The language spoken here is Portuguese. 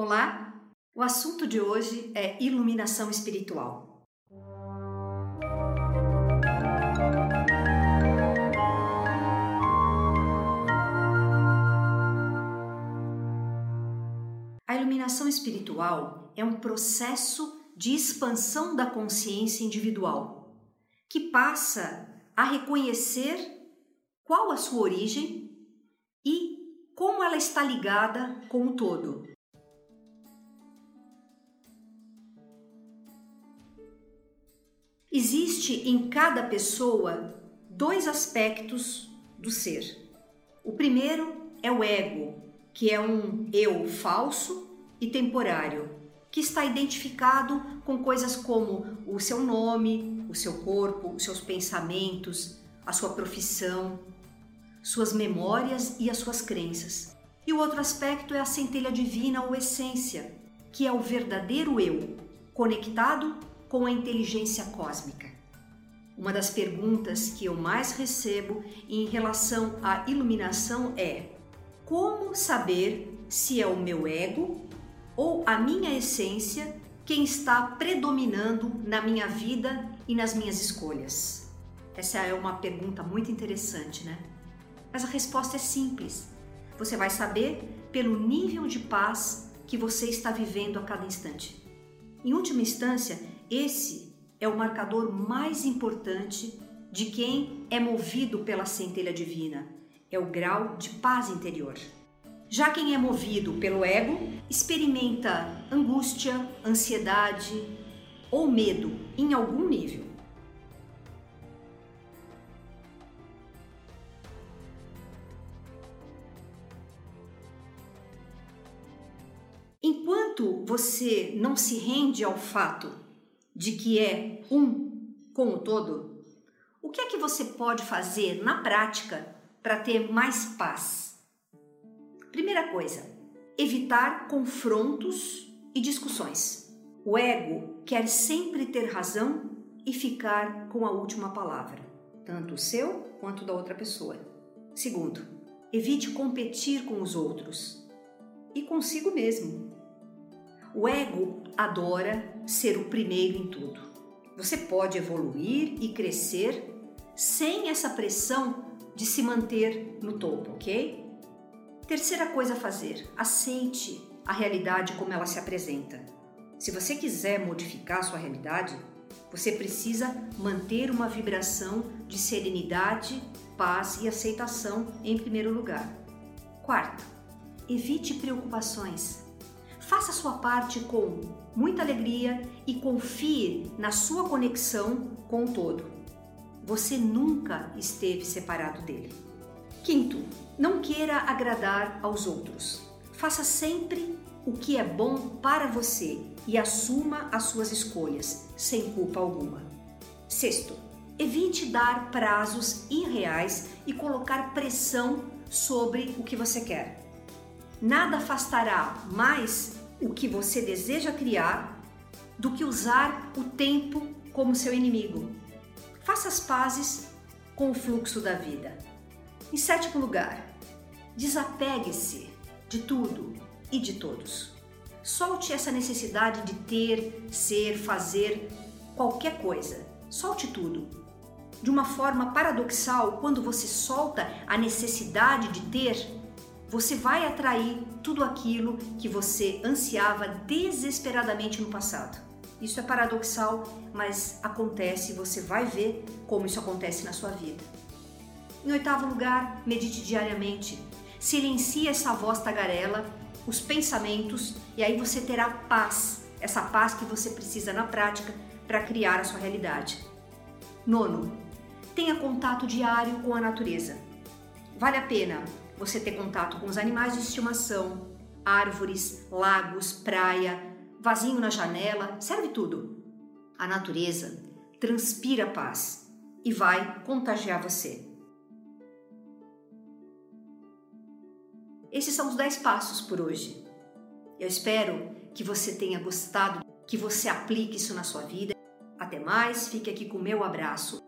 Olá! O assunto de hoje é iluminação espiritual. A iluminação espiritual é um processo de expansão da consciência individual que passa a reconhecer qual a sua origem e como ela está ligada com o todo. Existe em cada pessoa dois aspectos do ser. O primeiro é o ego, que é um eu falso e temporário, que está identificado com coisas como o seu nome, o seu corpo, os seus pensamentos, a sua profissão, suas memórias e as suas crenças. E o outro aspecto é a centelha divina ou essência, que é o verdadeiro eu, conectado com a inteligência cósmica. Uma das perguntas que eu mais recebo em relação à iluminação é: como saber se é o meu ego ou a minha essência quem está predominando na minha vida e nas minhas escolhas? Essa é uma pergunta muito interessante, né? Mas a resposta é simples. Você vai saber pelo nível de paz que você está vivendo a cada instante. Em última instância, esse é o marcador mais importante de quem é movido pela centelha divina, é o grau de paz interior. Já quem é movido pelo ego experimenta angústia, ansiedade ou medo em algum nível. Enquanto você não se rende ao fato de que é um com o todo, o que é que você pode fazer na prática para ter mais paz? Primeira coisa, evitar confrontos e discussões. O ego quer sempre ter razão e ficar com a última palavra, tanto o seu quanto da outra pessoa. Segundo, evite competir com os outros e consigo mesmo. O ego adora ser o primeiro em tudo. Você pode evoluir e crescer sem essa pressão de se manter no topo, ok? Terceira coisa a fazer: aceite a realidade como ela se apresenta. Se você quiser modificar sua realidade, você precisa manter uma vibração de serenidade, paz e aceitação em primeiro lugar. Quarto, evite preocupações. Faça sua parte com muita alegria e confie na sua conexão com o todo. Você nunca esteve separado dele. Quinto, não queira agradar aos outros. Faça sempre o que é bom para você e assuma as suas escolhas, sem culpa alguma. Sexto, evite dar prazos irreais e colocar pressão sobre o que você quer. Nada afastará mais o que você deseja criar do que usar o tempo como seu inimigo. Faça as pazes com o fluxo da vida. Em sétimo lugar, desapegue-se de tudo e de todos. Solte essa necessidade de ter, ser, fazer qualquer coisa. Solte tudo. De uma forma paradoxal, quando você solta a necessidade de ter, você vai atrair tudo aquilo que você ansiava desesperadamente no passado. Isso é paradoxal, mas acontece, você vai ver como isso acontece na sua vida. Em oitavo lugar, medite diariamente. Silencie essa voz tagarela, os pensamentos, e aí você terá paz, essa paz que você precisa na prática para criar a sua realidade. Nono, tenha contato diário com a natureza. Vale a pena você ter contato com os animais de estimação, árvores, lagos, praia, vasinho na janela, serve tudo. A natureza transpira paz e vai contagiar você. Esses são os 10 passos por hoje. Eu espero que você tenha gostado, que você aplique isso na sua vida. Até mais, fique aqui com o meu abraço.